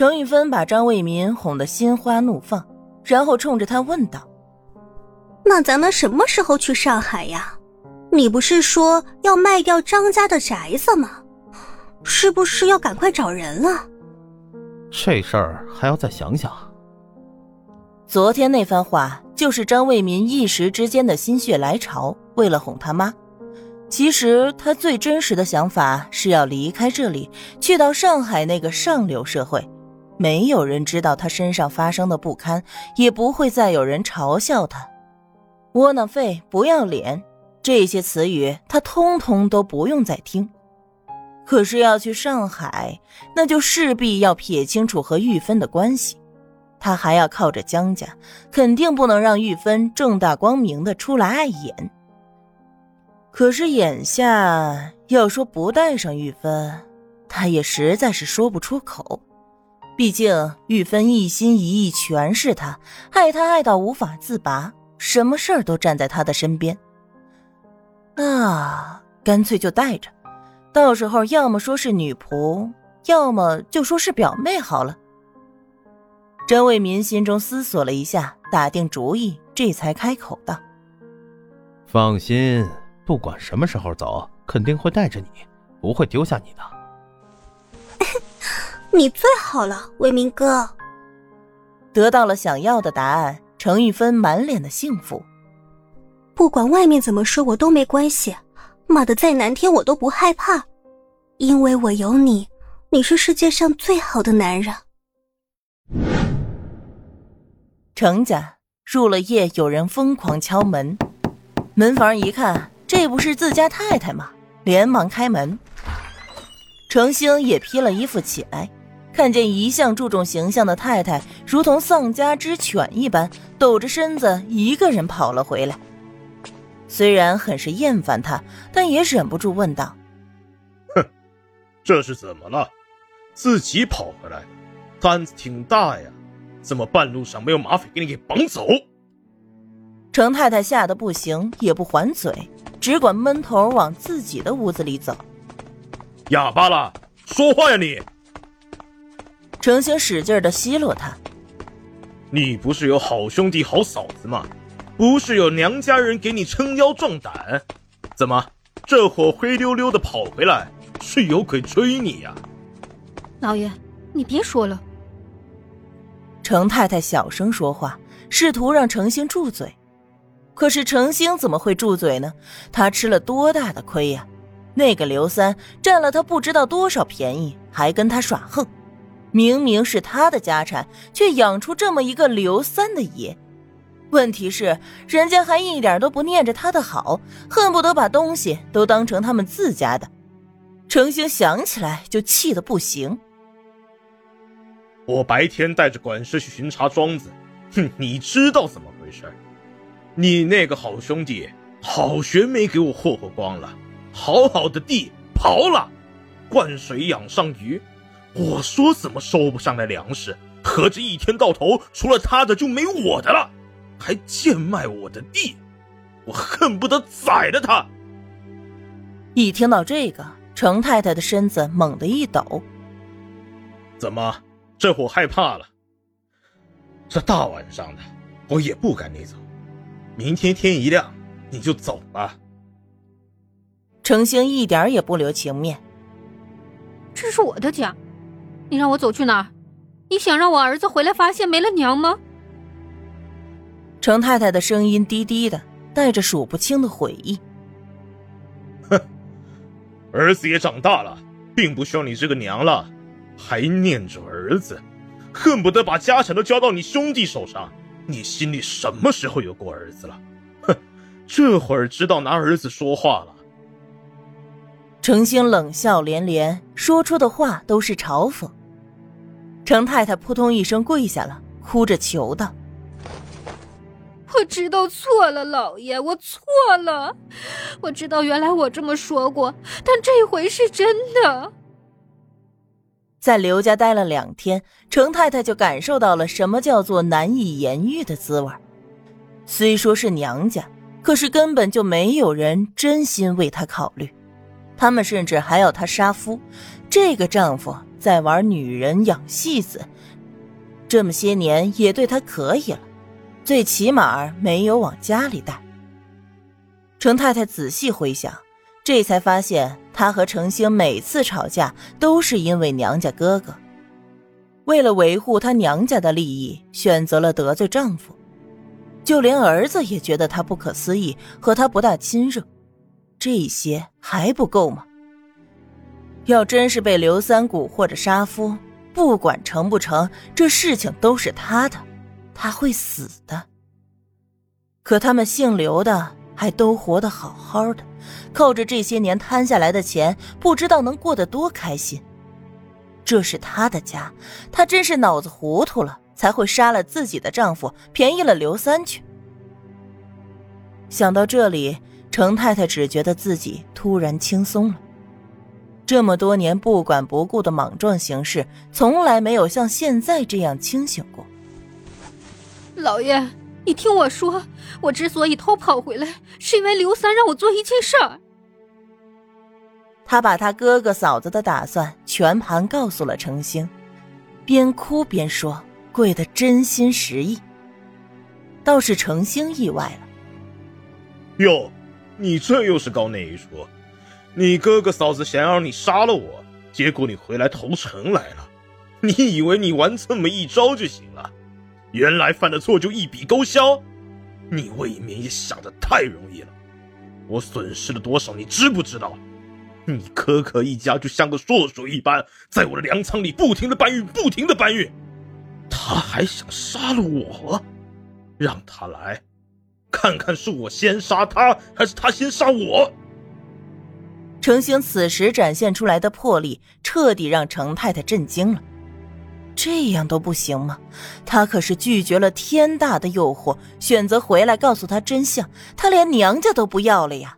程玉芬把张卫民哄得心花怒放，然后冲着他问道：“那咱们什么时候去上海呀？你不是说要卖掉张家的宅子吗？是不是要赶快找人了？”这事儿还要再想想。昨天那番话就是张卫民一时之间的心血来潮，为了哄他妈。其实他最真实的想法是要离开这里，去到上海那个上流社会。没有人知道他身上发生的不堪，也不会再有人嘲笑他。窝囊废、不要脸，这些词语他通通都不用再听。可是要去上海，那就势必要撇清楚和玉芬的关系。他还要靠着江家，肯定不能让玉芬正大光明的出来碍眼。可是眼下要说不带上玉芬，他也实在是说不出口。毕竟玉芬一心一意全是他，爱他爱到无法自拔，什么事儿都站在他的身边。那干脆就带着，到时候要么说是女仆，要么就说是表妹好了。甄卫民心中思索了一下，打定主意，这才开口道：“放心，不管什么时候走，肯定会带着你，不会丢下你的。”你最好了，为民哥。得到了想要的答案，程玉芬满脸的幸福。不管外面怎么说，我都没关系，骂的再难听我都不害怕，因为我有你，你是世界上最好的男人。程家入了夜，有人疯狂敲门，门房一看，这不是自家太太吗？连忙开门。程兴也披了衣服起来。看见一向注重形象的太太，如同丧家之犬一般，抖着身子一个人跑了回来。虽然很是厌烦他，但也忍不住问道：“哼，这是怎么了？自己跑回来，胆子挺大呀！怎么半路上没有马匪给你给绑走？”程太太吓得不行，也不还嘴，只管闷头往自己的屋子里走。哑巴了，说话呀你！程星使劲的奚落他：“你不是有好兄弟好嫂子吗？不是有娘家人给你撑腰壮胆？怎么这会灰溜溜的跑回来？是有鬼追你呀？”老爷，你别说了。程太太小声说话，试图让程星住嘴。可是程星怎么会住嘴呢？他吃了多大的亏呀！那个刘三占了他不知道多少便宜，还跟他耍横。明明是他的家产，却养出这么一个刘三的爷。问题是，人家还一点都不念着他的好，恨不得把东西都当成他们自家的。程兴想起来就气得不行。我白天带着管事去巡查庄子，哼，你知道怎么回事？你那个好兄弟好学没给我霍霍光了，好好的地刨了，灌水养上鱼。我说怎么收不上来粮食？合着一天到头除了他的就没我的了，还贱卖我的地，我恨不得宰了他！一听到这个，程太太的身子猛地一抖。怎么，这会害怕了？这大晚上的，我也不赶你走。明天天一亮，你就走吧。程兴一点也不留情面。这是我的家。你让我走去哪儿？你想让我儿子回来发现没了娘吗？程太太的声音低低的，带着数不清的悔意。哼，儿子也长大了，并不需要你这个娘了，还念着儿子，恨不得把家产都交到你兄弟手上。你心里什么时候有过儿子了？哼，这会儿知道拿儿子说话了。程兴冷笑连连，说出的话都是嘲讽。程太太扑通一声跪下了，哭着求道：“我知道错了，老爷，我错了。我知道原来我这么说过，但这回是真的。”在刘家待了两天，程太太就感受到了什么叫做难以言喻的滋味。虽说是娘家，可是根本就没有人真心为她考虑，他们甚至还要她杀夫。这个丈夫在玩女人养戏子，这么些年也对她可以了，最起码没有往家里带。程太太仔细回想，这才发现她和程星每次吵架都是因为娘家哥哥，为了维护她娘家的利益，选择了得罪丈夫。就连儿子也觉得她不可思议，和她不大亲热。这些还不够吗？要真是被刘三蛊惑着杀夫，不管成不成，这事情都是他的，他会死的。可他们姓刘的还都活得好好的，靠着这些年摊下来的钱，不知道能过得多开心。这是他的家，他真是脑子糊涂了，才会杀了自己的丈夫，便宜了刘三去。想到这里，程太太只觉得自己突然轻松了。这么多年不管不顾的莽撞行事，从来没有像现在这样清醒过。老爷，你听我说，我之所以偷跑回来，是因为刘三让我做一件事儿。他把他哥哥嫂子的打算全盘告诉了程星，边哭边说，跪得真心实意。倒是程星意外了。哟，你这又是搞哪一出？你哥哥嫂子想让你杀了我，结果你回来投诚来了。你以为你玩这么一招就行了？原来犯的错就一笔勾销？你未免也想的太容易了。我损失了多少，你知不知道？你可可一家就像个硕鼠一般，在我的粮仓里不停的搬运，不停的搬运。他还想杀了我，让他来，看看是我先杀他，还是他先杀我。程星此时展现出来的魄力，彻底让程太太震惊了。这样都不行吗？他可是拒绝了天大的诱惑，选择回来告诉他真相。他连娘家都不要了呀！